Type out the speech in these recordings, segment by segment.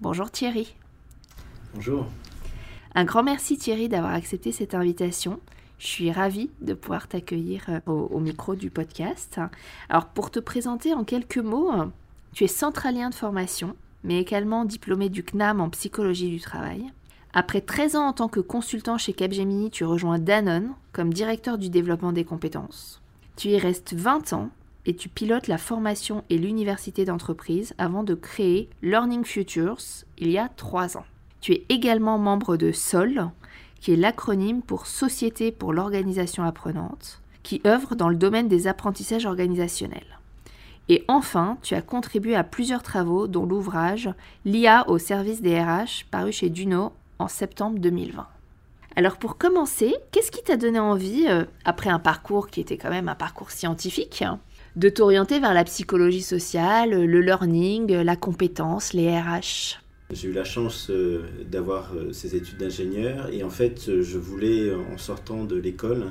Bonjour Thierry. Bonjour. Un grand merci Thierry d'avoir accepté cette invitation. Je suis ravie de pouvoir t'accueillir euh, au, micro du podcast. Alors pour te présenter en quelques mots, tu es centralien de formation, mais également diplômé du CNAM en psychologie du travail. Après 13 ans en tant que consultant chez Capgemini, tu rejoins Danone comme directeur du développement des compétences. Tu y restes 20 ans et tu pilotes la formation et l'université d'entreprise avant de créer Learning Futures il y a trois ans. Tu es également membre de SOL, qui est l'acronyme pour Société pour l'organisation apprenante, qui œuvre dans le domaine des apprentissages organisationnels. Et enfin, tu as contribué à plusieurs travaux, dont l'ouvrage L'IA au service des RH, paru chez Duno en septembre 2020. Alors pour commencer, qu'est-ce qui t'a donné envie, euh, après un parcours qui était quand même un parcours scientifique, de t'orienter vers la psychologie sociale, le learning, la compétence, les RH j'ai eu la chance euh, d'avoir euh, ces études d'ingénieur et en fait je voulais en sortant de l'école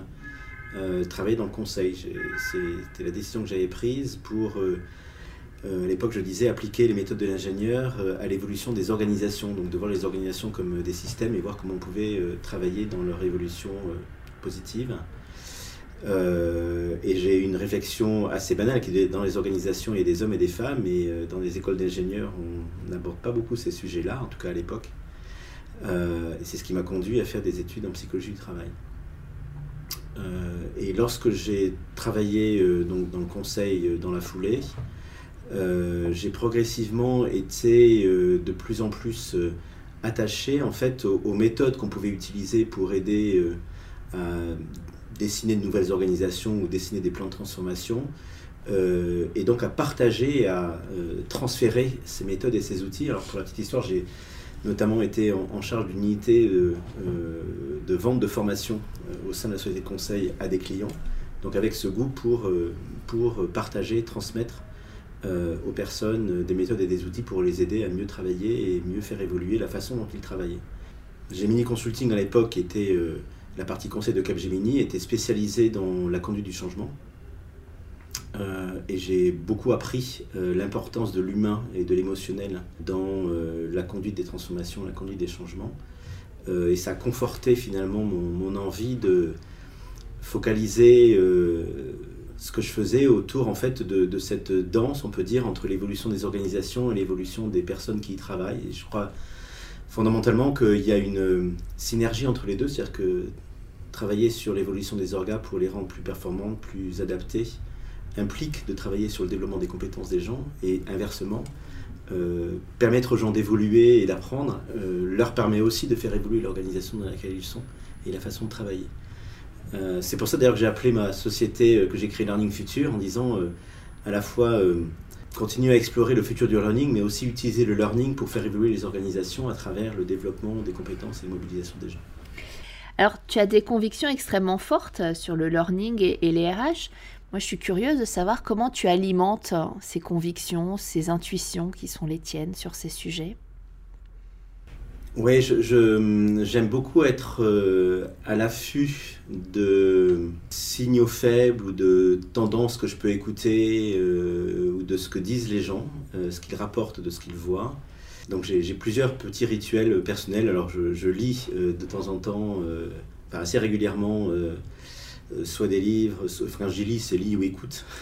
euh, travailler dans le conseil. C'était la décision que j'avais prise pour, à l'époque je disais, appliquer les méthodes de l'ingénieur à l'évolution des organisations, donc de voir les organisations comme des systèmes et voir comment on pouvait travailler dans leur évolution positive. Euh, et j'ai une réflexion assez banale qui dans les organisations, il y a des hommes et des femmes, et euh, dans les écoles d'ingénieurs, on n'aborde pas beaucoup ces sujets-là, en tout cas à l'époque. Euh, et c'est ce qui m'a conduit à faire des études en psychologie du travail. et lorsque j'ai travaillé donc, dans le conseil dans la foulée, j'ai progressivement été de plus en plus attaché en fait aux, aux méthodes qu'on pouvait utiliser pour aider à dessiner de nouvelles organisations ou dessiner des plans de transformation, euh, et donc à partager à euh, transférer ces méthodes et ces outils. Alors pour la petite histoire, j'ai notamment été en, charge d'une unité de, euh, de, vente de formation au sein de la société de conseil à des clients, donc avec ce goût pour, pour partager, transmettre aux personnes des méthodes et des outils pour les aider à mieux travailler et mieux faire évoluer la façon dont ils travaillaient. Gemini Consulting à l'époque était la partie conseil de Capgemini était spécialisée dans la conduite du changement. Euh, et j'ai beaucoup appris euh, l'importance de l'humain et de l'émotionnel dans euh, la conduite des transformations, la conduite des changements. et ça a conforté finalement mon, envie de focaliser ce que je faisais autour en fait de, cette danse, on peut dire, entre l'évolution des organisations et l'évolution des personnes qui y travaillent. Et je crois fondamentalement qu'il y a une synergie entre les deux, c'est-à-dire que travailler sur l'évolution des orgas pour les rendre plus performantes, plus adaptées, implique de travailler sur le développement des compétences des gens et inversement, euh, permettre aux gens d'évoluer et d'apprendre euh, leur permet aussi de faire évoluer l'organisation dans laquelle ils sont et la façon de travailler. Euh, c'est pour ça d'ailleurs que j'ai appelé ma société que j'ai créée Learning Future en disant à la fois continuer à explorer le futur du learning, mais aussi utiliser le learning pour faire évoluer les organisations à travers le développement des compétences et la mobilisation des gens. Alors, tu as des convictions extrêmement fortes sur le learning et, les RH. Moi, je suis curieuse de savoir comment tu alimentes ces convictions, ces intuitions qui sont les tiennes sur ces sujets. Oui, j'aime je, beaucoup être euh, à l'affût de signaux faibles ou de tendances que je peux écouter euh, ou de ce que disent les gens, euh, ce qu'ils rapportent de ce qu'ils voient. Donc j'ai plusieurs petits rituels personnels. Alors je, lis euh, de temps en temps, euh, assez régulièrement, euh, soit des livres, soit, enfin j'y lis, c'est lis ou écoute.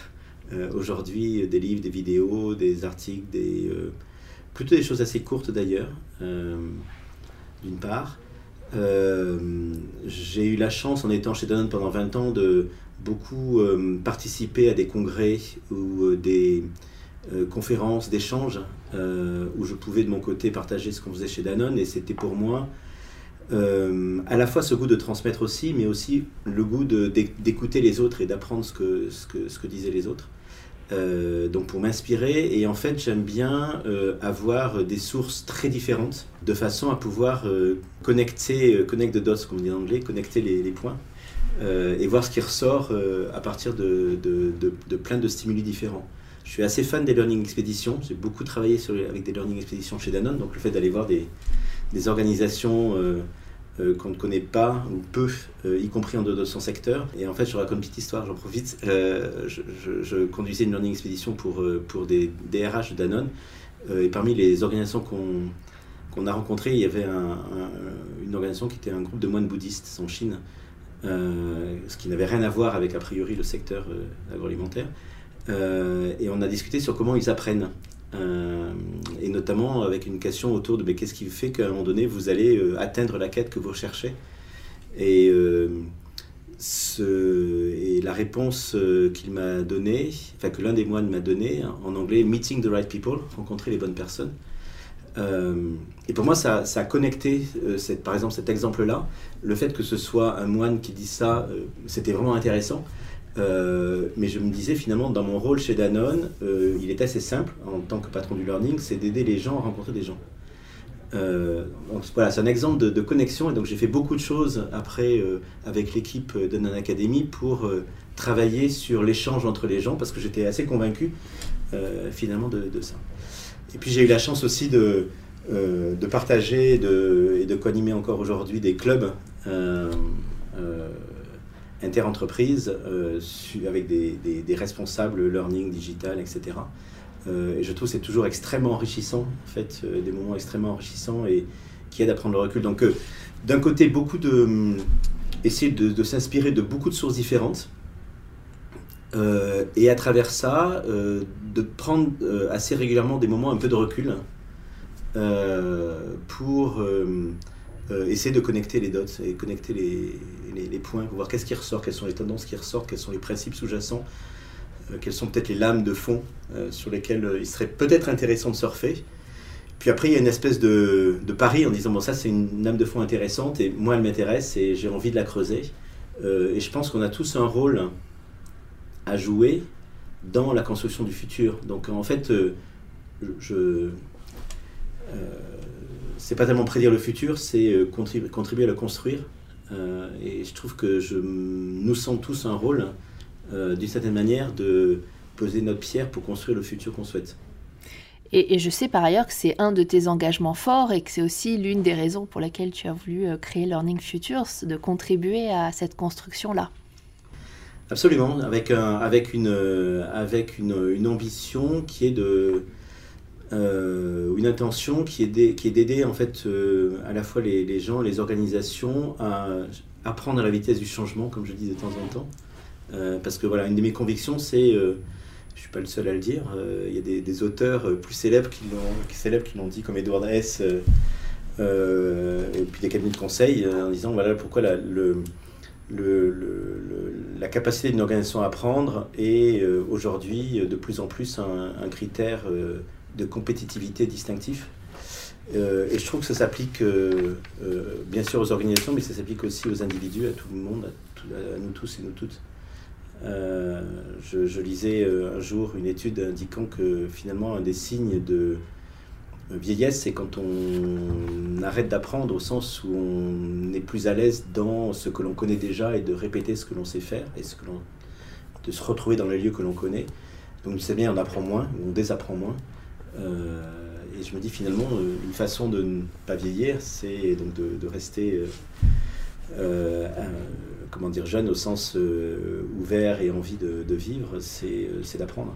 Aujourd'hui, des livres, des vidéos, des articles, des, plutôt des choses assez courtes d'ailleurs, d'une part. j'ai eu la chance, en étant chez Danone pendant 20 ans, de beaucoup participer à des congrès ou des conférences, d'échanges euh, où je pouvais de mon côté partager ce qu'on faisait chez Danone. Et c'était pour moi euh, à la fois ce goût de transmettre aussi, mais aussi le goût d'écouter les autres et d'apprendre ce que, ce, que, disaient les autres. donc pour m'inspirer. Et en fait, j'aime bien avoir des sources très différentes de façon à pouvoir connecter, connect the dots, comme on dit en anglais, connecter les, points. et voir ce qui ressort à partir de, de plein de stimuli différents. Je suis assez fan des learning expéditions. J'ai beaucoup travaillé avec des learning expéditions chez Danone. Donc le fait d'aller voir des, organisations euh, euh, qu'on ne connaît pas ou peu, euh, y compris en dehors de son secteur. Et en fait, je raconte une petite histoire, j'en profite. Je, conduisais une learning expédition pour, pour des DRH de Danone. et parmi les organisations qu'on qu'on a rencontrées, il y avait un, une organisation qui était un groupe de moines bouddhistes en Chine. ce qui n'avait rien à voir avec a priori le secteur agroalimentaire. Euh, et on a discuté sur comment ils apprennent. Euh, et notamment avec une question autour de mais qu'est-ce qui fait qu'à un moment donné vous allez euh, atteindre la quête que vous recherchez? Et, la réponse qu'il m'a donnée, enfin que l'un des moines m'a donnée, en anglais, meeting the right people, rencontrer les bonnes personnes. et pour moi, ça, ça a connecté, cette, par exemple, cet exemple-là, le fait que ce soit un moine qui dit ça, c'était vraiment intéressant. Euh, mais je me disais finalement, dans mon rôle chez Danone, euh, il est assez simple en tant que patron du learning, c'est d'aider les gens à rencontrer des gens. Euh, voilà, c'est un exemple de, connexion et donc j'ai fait beaucoup de choses après avec l'équipe Danone Academy pour travailler sur l'échange entre les gens parce que j'étais assez convaincu finalement de, ça. Et puis j'ai eu la chance aussi de, partager et de co-animer encore aujourd'hui des clubs interentreprises euh, avec des, responsables learning digital, etc. Euh, et je trouve que c'est toujours extrêmement enrichissant, en fait, euh, des moments extrêmement enrichissants et qui aident à prendre le recul. Donc, d'un côté, beaucoup de essayer de, s'inspirer de beaucoup de sources différentes. et à travers ça, de prendre assez régulièrement des moments un peu de recul pour euh, essayer de connecter les dots et connecter les, les, points pour voir qu'est-ce qui ressort, quelles sont les tendances qui ressortent, quels sont les principes sous-jacents, euh, quelles sont peut-être les lames de fond euh, sur lesquelles il serait peut-être intéressant de surfer. Puis après, il y a une espèce de, de pari en disant bon, ça c'est une lame de fond intéressante et moi elle m'intéresse et j'ai envie de la creuser. et je pense qu'on a tous un rôle à jouer dans la construction du futur. Donc en fait, je c'est pas tellement prédire le futur, c'est euh, contribuer, à le construire. Euh, et je trouve que je, nous sommes tous un rôle, euh, d'une certaine manière, de poser notre pierre pour construire le futur qu'on souhaite. Et, je sais par ailleurs que c'est un de tes engagements forts et que c'est aussi l'une des raisons pour lesquelles tu as voulu créer Learning Futures, de contribuer à cette construction-là. Absolument, avec, avec, une, avec une, ambition qui est de, euh, une intention qui est d'aider en fait euh, à la fois les, gens, les organisations à apprendre à la vitesse du changement, comme je dis de temps en temps. Euh, parce que voilà, une de mes convictions, c'est, je ne suis pas le seul à le dire, il y a des, auteurs plus célèbres qui l'ont, dit, comme Edward S. et puis des cabinets de conseil, en disant voilà pourquoi la, capacité d'une organisation à apprendre est aujourd'hui de plus en plus un critère de compétitivité distinctif. Euh, et je trouve que ça s'applique euh, euh, bien sûr aux organisations, mais ça s'applique aussi aux individus, à tout le monde, à, nous tous et nous toutes. Je, lisais un jour une étude indiquant que finalement un des signes de vieillesse, c'est quand on arrête d'apprendre au sens où on est plus à l'aise dans ce que l'on connaît déjà et de répéter ce que l'on sait faire et ce que de se retrouver dans les lieux que l'on connaît. Donc c'est bien, on apprend moins, on désapprend moins. Euh, et je me dis finalement, euh, une façon de ne pas vieillir, c'est donc de, rester euh, comment dire, jeune au sens ouvert et envie de, vivre, c'est d'apprendre.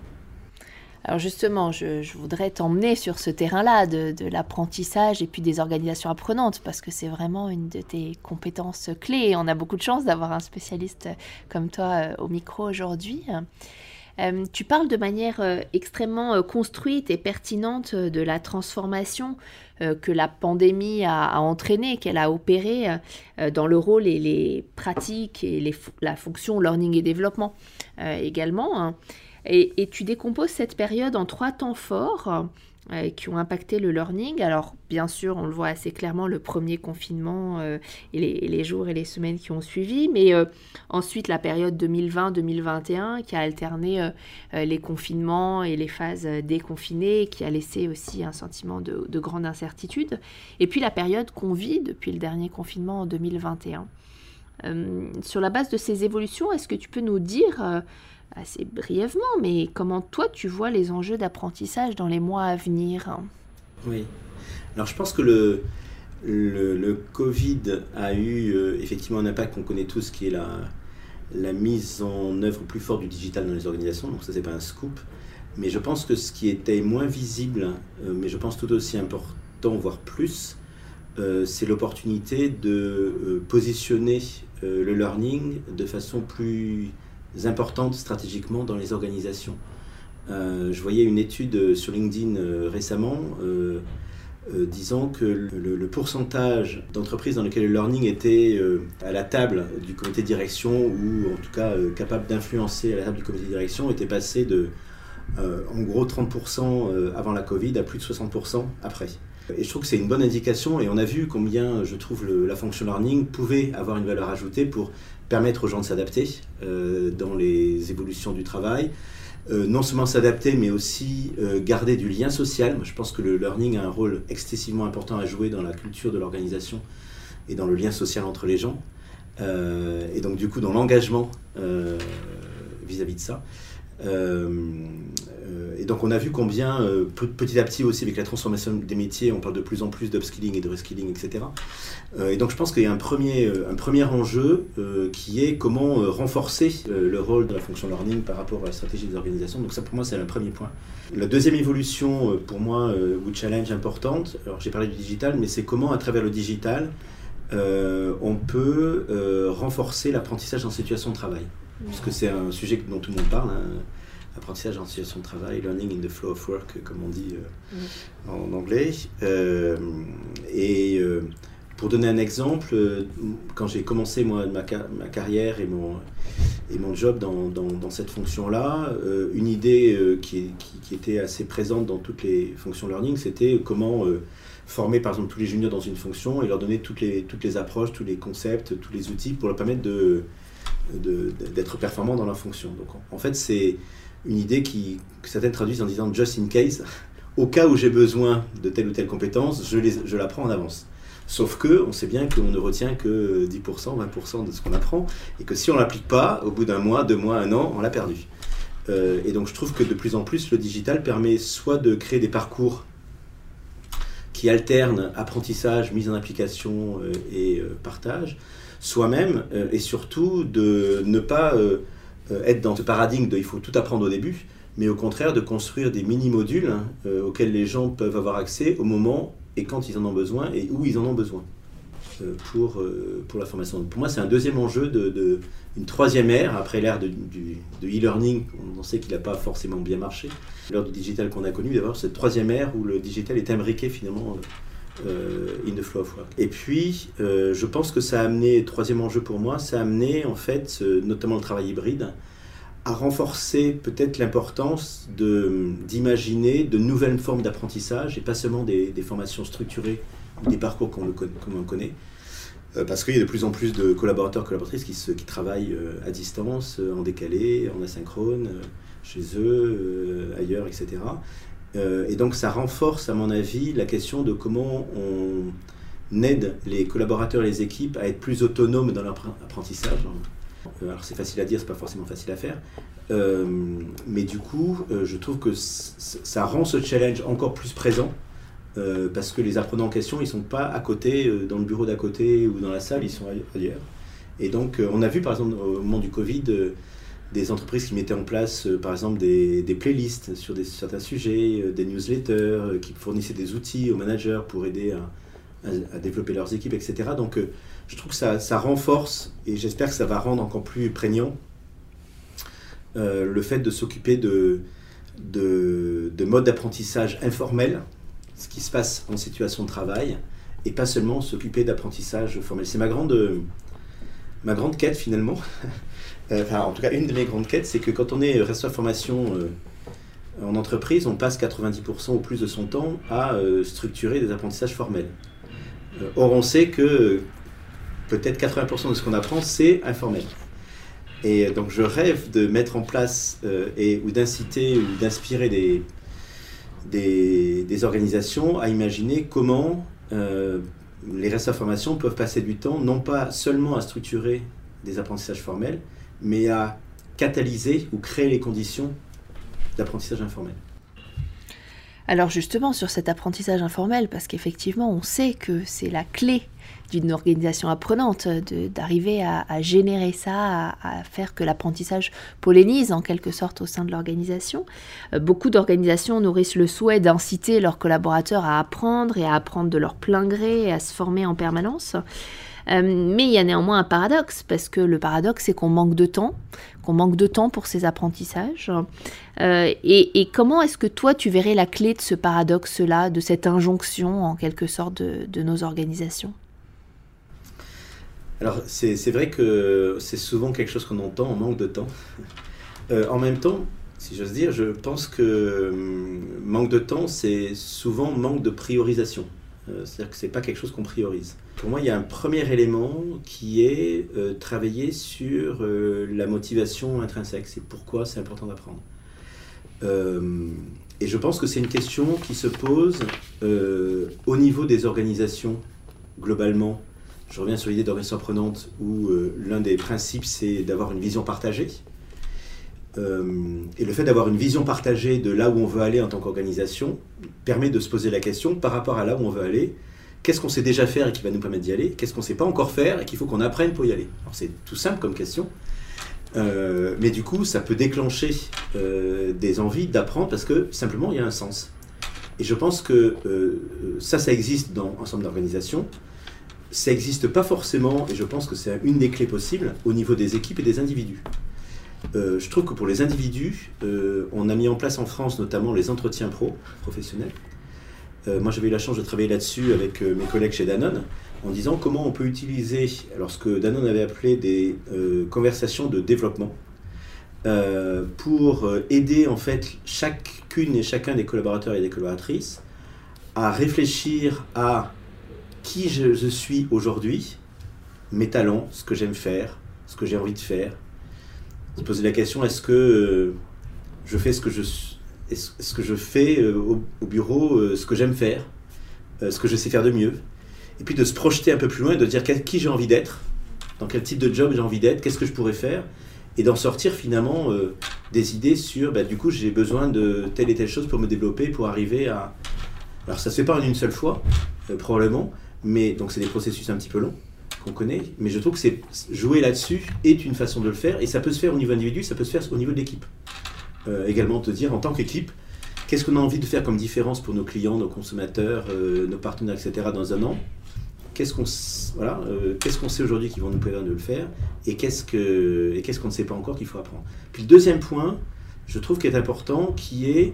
Alors justement, je, voudrais t'emmener sur ce terrain-là de, de l'apprentissage et puis des organisations apprenantes, parce que c'est vraiment une de tes compétences clés. On a beaucoup de chance d'avoir un spécialiste comme toi au micro aujourd'hui. Euh, tu parles de manière euh, extrêmement euh, construite et pertinente de la transformation que la pandémie a, entraînée, qu'elle a opérée dans le rôle et les pratiques et la fonction learning et développement également. Hein. Et, tu décomposes cette période en trois temps forts. Euh, qui ont impacté le learning. Alors, bien sûr, on le voit assez clairement, le premier confinement euh, et, les, jours et les semaines qui ont suivi, mais euh, ensuite la période 2020-2021 qui a alterné les confinements et les phases déconfinées, qui a laissé aussi un sentiment de, de grande incertitude. Et puis la période qu'on vit depuis le dernier confinement en 2021. sur la base de ces évolutions, est-ce que tu peux nous dire assez brièvement, mais comment toi tu vois les enjeux d'apprentissage dans les mois à venir? Oui. Alors je pense que le, le, Covid a eu euh, effectivement un impact qu'on connaît tous, qui est la, la mise en œuvre plus forte du digital dans les organisations. Donc ça, c'est pas un scoop. Mais je pense que ce qui était moins visible, euh, mais je pense tout aussi important, voire plus, euh, c'est l'opportunité de positionner le learning de façon plus importantes stratégiquement dans les organisations. Euh, je voyais une étude sur LinkedIn euh, récemment euh, disant que le, pourcentage d'entreprises dans lesquelles le learning était à la table du comité de direction ou en tout cas capable d'influencer à la table du comité de direction était passé de en gros 30% avant la Covid à plus de 60% après. Et je trouve que c'est une bonne indication et on a vu combien je trouve la fonction learning pouvait avoir une valeur ajoutée pour permettre aux gens de s'adapter euh, dans les évolutions du travail. Euh, non seulement s'adapter, mais aussi euh, garder du lien social. Moi, je pense que le learning a un rôle excessivement important à jouer dans la culture de l'organisation et dans le lien social entre les gens. et donc, du coup, dans l'engagement vis-à-vis de ça. Euh, et donc on a vu combien euh, petit à petit aussi avec la transformation des métiers, on parle de plus en plus d'upskilling et de reskilling, etc. Euh, et donc je pense qu'il y a un premier, un premier enjeu qui est comment renforcer le rôle de la fonction learning par rapport à la stratégie des organisations. Donc ça pour moi c'est le premier point. La deuxième évolution pour moi ou challenge importante, alors j'ai parlé du digital, mais c'est comment à travers le digital on peut renforcer l'apprentissage en situation de travail. Puisque c'est un sujet dont tout le monde parle. Hein apprentissage en situation de travail, learning in the flow of work, comme on dit euh, en anglais. Euh, et euh, pour donner un exemple, quand j'ai commencé moi, ma, ma, carrière et mon, et mon job dans, dans, cette fonction-là, une idée qui, qui, était assez présente dans toutes les fonctions learning, c'était comment former par exemple tous les juniors dans une fonction et leur donner toutes les, toutes les approches, tous les concepts, tous les outils pour leur permettre de, d'être performants dans leur fonction. Donc en fait, c'est une idée qui, que certaines traduisent en disant just in case, au cas où j'ai besoin de telle ou telle compétence, je, je l'apprends en avance. Sauf que on sait bien qu'on ne retient que 10%, 20% de ce qu'on apprend, et que si on ne l'applique pas, au bout d'un mois, deux mois, un an, on l'a perdu. Euh, et donc je trouve que de plus en plus, le digital permet soit de créer des parcours qui alternent apprentissage, mise en application euh, et euh, partage, soit même, et surtout, de ne pas euh, être dans ce paradigme de il faut tout apprendre au début, mais au contraire de construire des mini-modules hein, euh, auxquels les gens peuvent avoir accès au moment et quand ils en ont besoin et où ils en ont besoin euh, pour, pour la formation. pour moi, c'est un deuxième enjeu de une troisième ère, après l'ère de, de e-learning, on sait qu'il n'a pas forcément bien marché, l'ère du digital qu'on a connu, d'avoir cette troisième ère où le digital est imbriqué finalement euh, in the flow of work. Et puis, euh, je pense que ça a amené, troisième enjeu pour moi, ça a amené en fait, notamment le travail hybride, à renforcer peut-être l'importance d'imaginer de, nouvelles formes d'apprentissage et pas seulement des, formations structurées ou des parcours qu'on qu connaît. Euh, parce qu'il y a de plus en plus de collaborateurs, collaboratrices qui travaillent à distance, en décalé, en asynchrone, chez eux, ailleurs, etc. Euh, et donc ça renforce, à mon avis, la question de comment on aide les collaborateurs et les équipes à être plus autonomes dans leur apprentissage. Euh, alors c'est facile à dire, c'est pas forcément facile à faire. Euh, mais du coup, je trouve que ça rend ce challenge encore plus présent. parce que les apprenants en question, ils sont pas à côté, dans le bureau d'à côté ou dans la salle, ils sont ailleurs. Et donc, on a vu par exemple au moment du Covid, des entreprises qui mettaient en place, euh, par exemple, des, playlists sur certains sujets, euh, des newsletters, euh, qui fournissaient des outils aux managers pour aider à, développer leurs équipes, etc. Donc, je trouve que ça, renforce, et j'espère que ça va rendre encore plus prégnant, le fait de s'occuper de, de, de modes d'apprentissage informels, ce qui se passe en situation de travail, et pas seulement s'occuper d'apprentissage formel. C'est ma grande, ma grande quête finalement. Euh, enfin, en tout cas, une de mes grandes quêtes, c'est que quand on est responsable formation euh, en entreprise, on passe 90% ou plus de son temps à structurer des apprentissages formels. or, on sait que peut-être 80% de ce qu'on apprend, c'est informel. Et donc je rêve de mettre en place et, ou d'inciter ou d'inspirer des, des, organisations à imaginer comment les restes d'information peuvent passer du temps non pas seulement à structurer des apprentissages formels, mais à catalyser ou créer les conditions d'apprentissage informel. Alors justement sur cet apprentissage informel, parce qu'effectivement on sait que c'est la clé d'une organisation apprenante, d'arriver à, générer ça, à, faire que l'apprentissage pollinise en quelque sorte au sein de l'organisation. Euh, beaucoup d'organisations nourrissent le souhait d'inciter leurs collaborateurs à apprendre et à apprendre de leur plein gré et à se former en permanence. Euh, mais il y a néanmoins un paradoxe, parce que le paradoxe, c'est qu'on manque de temps, qu'on manque de temps pour ces apprentissages. Euh, et, comment est-ce que toi, tu verrais la clé de ce paradoxe-là, de cette injonction, en quelque sorte, de, nos organisations? Alors c'est vrai que c'est souvent quelque chose qu'on entend, on manque de temps. Euh, en même temps, si j'ose dire, je pense que hum, manque de temps, c'est souvent manque de priorisation. C'est-à-dire que ce n'est pas quelque chose qu'on priorise. Pour moi, il y a un premier élément qui est euh, travailler sur euh, la motivation intrinsèque. C'est pourquoi c'est important d'apprendre. Euh, et je pense que c'est une question qui se pose au niveau des organisations globalement. Je reviens sur l'idée d'organisation apprenante où l'un des principes c'est d'avoir une vision partagée. Et le fait d'avoir une vision partagée de là où on veut aller en tant qu'organisation permet de se poser la question par rapport à là où on veut aller, qu'est-ce qu'on sait déjà faire et qui va nous permettre d'y aller, qu'est-ce qu'on ne sait pas encore faire et qu'il faut qu'on apprenne pour y aller? Alors c'est tout simple comme question, euh, mais du coup ça peut déclencher euh, des envies d'apprendre parce que simplement il y a un sens. Et je pense que euh, ça, ça existe dans ensemble d'organisations. Ça n'existe pas forcément, et je pense que c'est une des clés possibles, au niveau des équipes et des individus. Je trouve que pour les individus, on a mis en place en France notamment les entretiens pro, professionnels, euh, moi, j'avais eu la chance de travailler là-dessus avec euh, mes collègues chez Danone, en disant comment on peut utiliser, alors ce que Danone avait appelé des euh, conversations de développement, pour aider en fait chacune et chacun des collaborateurs et des collaboratrices à réfléchir à qui je suis aujourd'hui, mes talents, ce que j'aime faire, ce que j'ai envie de faire. Se poser la question est-ce que je fais ce que je suis ce que je fais euh, au, bureau, euh, ce que j'aime faire, euh, ce que je sais faire de mieux? Et puis de se projeter un peu plus loin et de dire qui j'ai envie d'être, dans quel type de job j'ai envie d'être, qu'est-ce que je pourrais faire, et d'en sortir finalement des idées sur, bah, du coup, j'ai besoin de telle et telle chose pour me développer, pour arriver à... Alors ça se fait pas en une seule fois, probablement, mais donc c'est des processus un petit peu longs qu'on connaît, mais je trouve que jouer là-dessus est une façon de le faire, et ça peut se faire au niveau individu, ça peut se faire au niveau de l'équipe. Euh, également te dire en tant qu'équipe, qu'est-ce qu'on a envie de faire comme différence pour nos clients, nos consommateurs, euh, nos partenaires, etc. dans un an? Qu'est-ce qu'on voilà, euh, qu'est-ce sait aujourd'hui qui vont nous permettre de le faire et qu'est-ce que et qu'est-ce qu'on ne sait pas encore qu'il faut apprendre? Puis le deuxième point, je trouve qu'il est important, qui est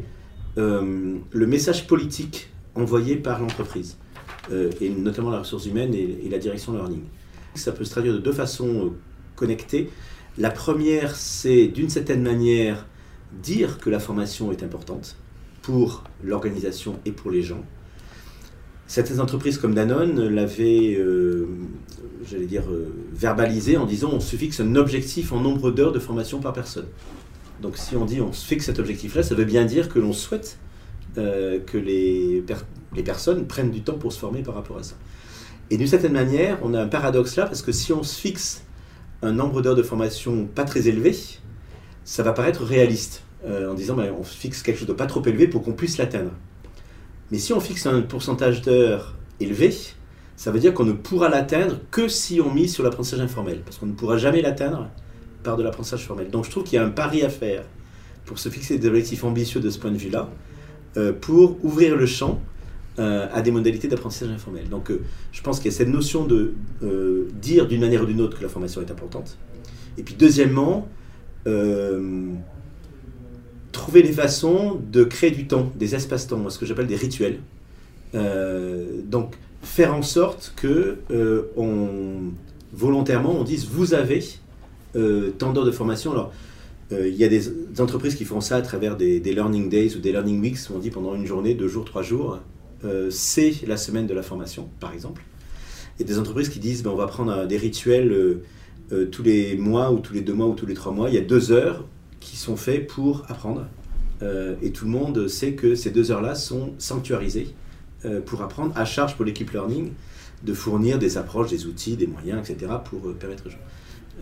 le message politique envoyé par l'entreprise et notamment la ressource humaine et, la direction learning. Ça peut se traduire de deux façons connectées. La première, c'est d'une certaine manière dire que la formation est importante pour l'organisation et pour les gens. Certaines entreprises comme Danone l'avaient, euh, j'allais dire, euh, verbalisé en disant on se fixe un objectif en nombre d'heures de formation par personne. Donc si on dit on se fixe cet objectif-là, ça veut bien dire que l'on souhaite euh, que les, les personnes prennent du temps pour se former par rapport à ça. Et d'une certaine manière, on a un paradoxe là, parce que si on se fixe un nombre d'heures de formation pas très élevé, ça va paraître réaliste. Euh, en disant ben, on fixe quelque chose de pas trop élevé pour qu'on puisse l'atteindre. Mais si on fixe un pourcentage d'heures élevé, ça veut dire qu'on ne pourra l'atteindre que si on mise sur l'apprentissage informel, parce qu'on ne pourra jamais l'atteindre par de l'apprentissage formel. Donc je trouve qu'il y a un pari à faire pour se fixer des objectifs ambitieux de ce point de vue-là, euh, pour ouvrir le champ euh, à des modalités d'apprentissage informel. Donc je pense qu'il y a cette notion de dire d'une manière ou d'une autre que la formation est importante. Et puis deuxièmement, trouver des façons de créer du temps, des espaces-temps, ce que j'appelle des rituels. Euh, donc, faire en sorte que euh, on, volontairement on dise vous avez euh, tant d'heures de formation. Alors, il y a des entreprises qui font ça à travers des, learning days ou des learning weeks, où on dit pendant une journée, deux jours, trois jours, c'est la semaine de la formation, par exemple. A des entreprises qui disent ben, on va prendre des rituels tous les mois ou tous les deux mois ou tous les trois mois. Il y a deux heures qui sont faits pour apprendre. et tout le monde sait que ces deux heures-là sont sanctuarisées pour apprendre à charge pour l'équipe learning de fournir des approches, des outils, des moyens, etc. pour euh, permettre aux gens.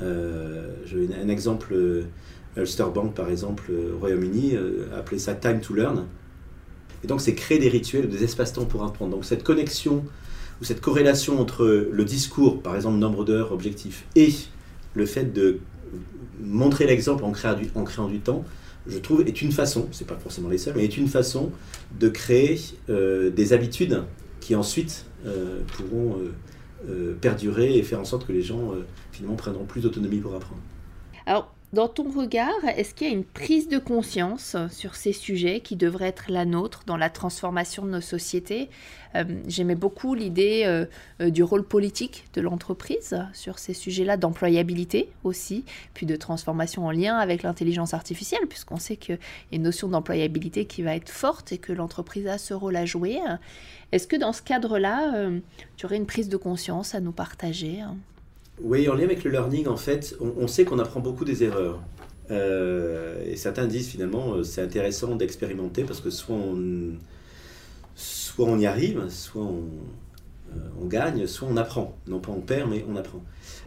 Euh, un exemple, euh, Ulster Bank par exemple, au Royaume-Uni, a appelé ça Time to Learn. Et donc c'est créer des rituels, des espaces-temps pour apprendre. Donc cette connexion ou cette corrélation entre le discours, par exemple nombre d'heures, objectif, et le fait de montrer l'exemple en, créant du, temps, je trouve, est une façon, c'est pas forcément les seuls, mais est une façon de créer des habitudes qui ensuite euh, pourront euh, euh, perdurer et faire en sorte que les gens finalement prendront plus d'autonomie pour apprendre. Alors, dans ton regard, est-ce qu'il y a une prise de conscience sur ces sujets qui devrait être la nôtre dans la transformation de nos sociétés euh, J'aimais beaucoup l'idée euh, euh, du rôle politique de l'entreprise sur ces sujets-là, d'employabilité aussi, puis de transformation en lien avec l'intelligence artificielle, puisqu'on sait qu'il y a une notion d'employabilité qui va être forte et que l'entreprise a ce rôle à jouer. Est-ce que dans ce cadre-là, tu aurais une prise de conscience à nous partager oui, en lien avec le learning, en fait, on, sait qu'on apprend beaucoup des erreurs. Euh, et certains disent finalement euh, c'est intéressant d'expérimenter parce que soit on, soit on y arrive, soit on, euh, on, gagne, soit on apprend. Non pas on perd, mais on apprend.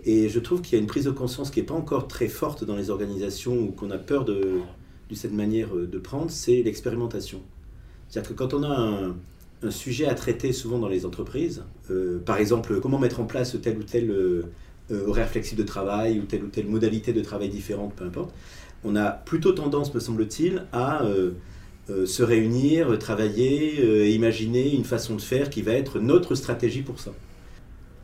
Et je trouve qu'il y a une prise de conscience qui n'est pas encore très forte dans les organisations ou qu'on a peur de, de cette manière de prendre, c'est l'expérimentation. C'est-à-dire que quand on a un, un, sujet à traiter souvent dans les entreprises, par exemple comment mettre en place tel ou tel euh, horaire flexible de travail ou telle ou telle modalité de travail différente, peu importe, on a plutôt tendance, me semble-t-il, à euh, euh, se réunir, travailler, imaginer une façon de faire qui va être notre stratégie pour ça.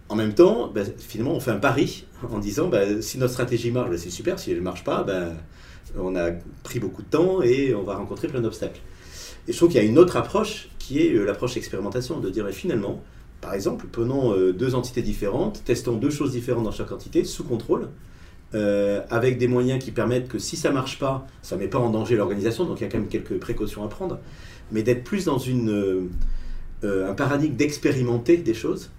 En même temps, bah, finalement, on fait un pari en disant bah, si notre stratégie marche, bah, c'est super, si elle ne marche pas, on a pris beaucoup de temps et on va rencontrer plein d'obstacles. Et je trouve qu'il y a une autre approche qui est l'approche expérimentation, de dire finalement, par exemple, prenons euh, deux entités différentes, testons deux choses différentes dans chaque entité, sous contrôle, euh, avec des moyens qui permettent que si ça ne marche pas, ça ne met pas en danger l'organisation, donc il y a quand même quelques précautions à prendre, mais d'être plus dans euh, un paradigme d'expérimenter des choses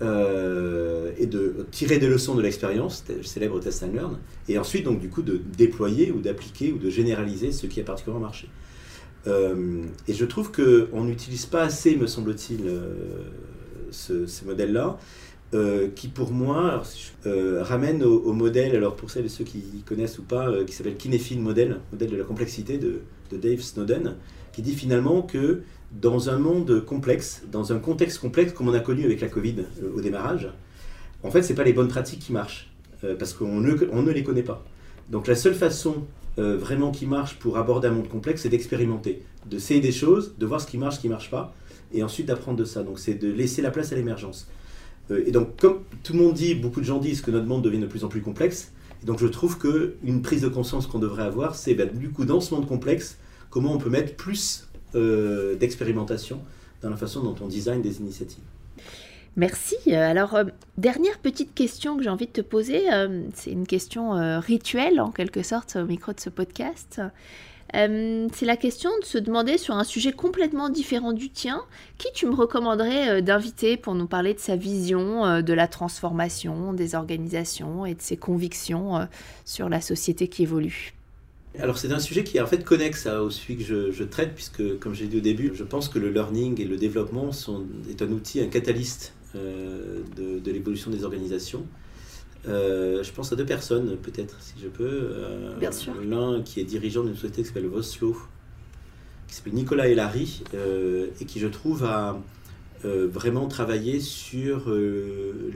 et de tirer des leçons de l'expérience, le célèbre test and learn, et ensuite donc du coup de déployer ou d'appliquer ou de généraliser ce qui a particulièrement marché. et je trouve qu'on n'utilise pas assez, me semble-t-il, ce, ces modèles-là, euh, qui pour moi euh, ramène au, modèle, alors pour celles et ceux qui connaissent ou pas, euh, qui s'appelle Kinephile Model, modèle de la complexité de, Dave Snowden, qui dit finalement que dans un monde complexe, dans un contexte complexe comme on a connu avec la Covid au démarrage, en fait, ce n'est pas les bonnes pratiques qui marchent, parce qu'on ne, on ne les connaît pas. Donc la seule façon vraiment qui marche pour aborder un monde complexe, c'est d'expérimenter, de d'essayer des choses, de voir ce qui marche, ce qui ne marche pas, et ensuite d'apprendre de ça. Donc c'est de laisser la place à l'émergence. Euh, et donc comme tout le monde dit, beaucoup de gens disent que notre monde devient de plus en plus complexe, et donc je trouve qu'une prise de conscience qu'on devrait avoir, c'est ben, du coup dans ce monde complexe, comment on peut mettre plus euh, d'expérimentation dans la façon dont on design des initiatives. Merci. Alors, euh, dernière petite question que j'ai envie de te poser, c'est une question rituelle en quelque sorte au micro de ce podcast. Euh, c'est la question de se demander sur un sujet complètement différent du tien, qui tu me recommanderais euh, d'inviter pour nous parler de sa vision euh, de la transformation des organisations et de ses convictions sur la société qui évolue? Alors c'est un sujet qui est en fait connexe au sujet que je, traite, puisque comme j'ai dit au début, je pense que le learning et le développement sont, est un outil, un catalyste de l'évolution des organisations. Euh, je pense à deux personnes, peut-être, si je peux. Euh, Bien sûr. L'un qui est dirigeant d'une société qui s'appelle Voslo, qui s'appelle Nicolas Elary, euh, et qui, je trouve, a vraiment travaillé sur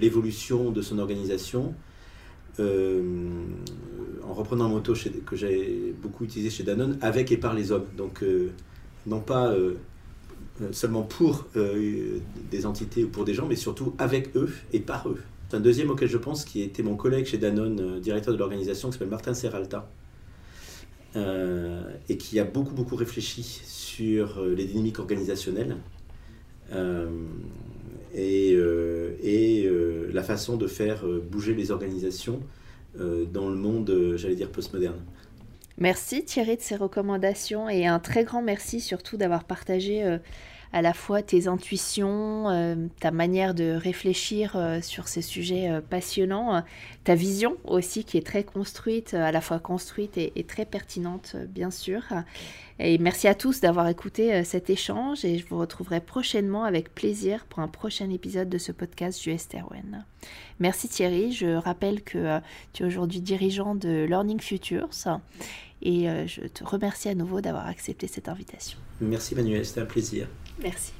l'évolution de son organisation. en reprenant un motto que j'ai beaucoup utilisé chez Danone, avec et par les hommes. Donc, non pas seulement pour des entités ou pour des gens, mais surtout avec eux et par eux. Un deuxième auquel je pense, qui était mon collègue chez Danone, euh, directeur de l'organisation, qui s'appelle Martin Serralta, euh, et qui a beaucoup, beaucoup réfléchi sur euh, les dynamiques organisationnelles et, et la façon de faire bouger les organisations dans le monde, j'allais dire, postmoderne. Merci Thierry de ces recommandations et un très grand merci surtout d'avoir partagé à la fois tes intuitions, euh, ta manière de réfléchir euh, sur ces sujets euh, passionnants, ta vision aussi qui est très construite, à la fois construite et, très pertinente bien sûr. Et merci à tous d'avoir écouté cet échange et je vous retrouverai prochainement avec plaisir pour un prochain épisode de ce podcast US Terwen. Merci Thierry, je rappelle que tu es aujourd'hui dirigeant de Learning Futures et je te remercie à nouveau d'avoir accepté cette invitation. Merci Manuel, c'était un plaisir. Merci.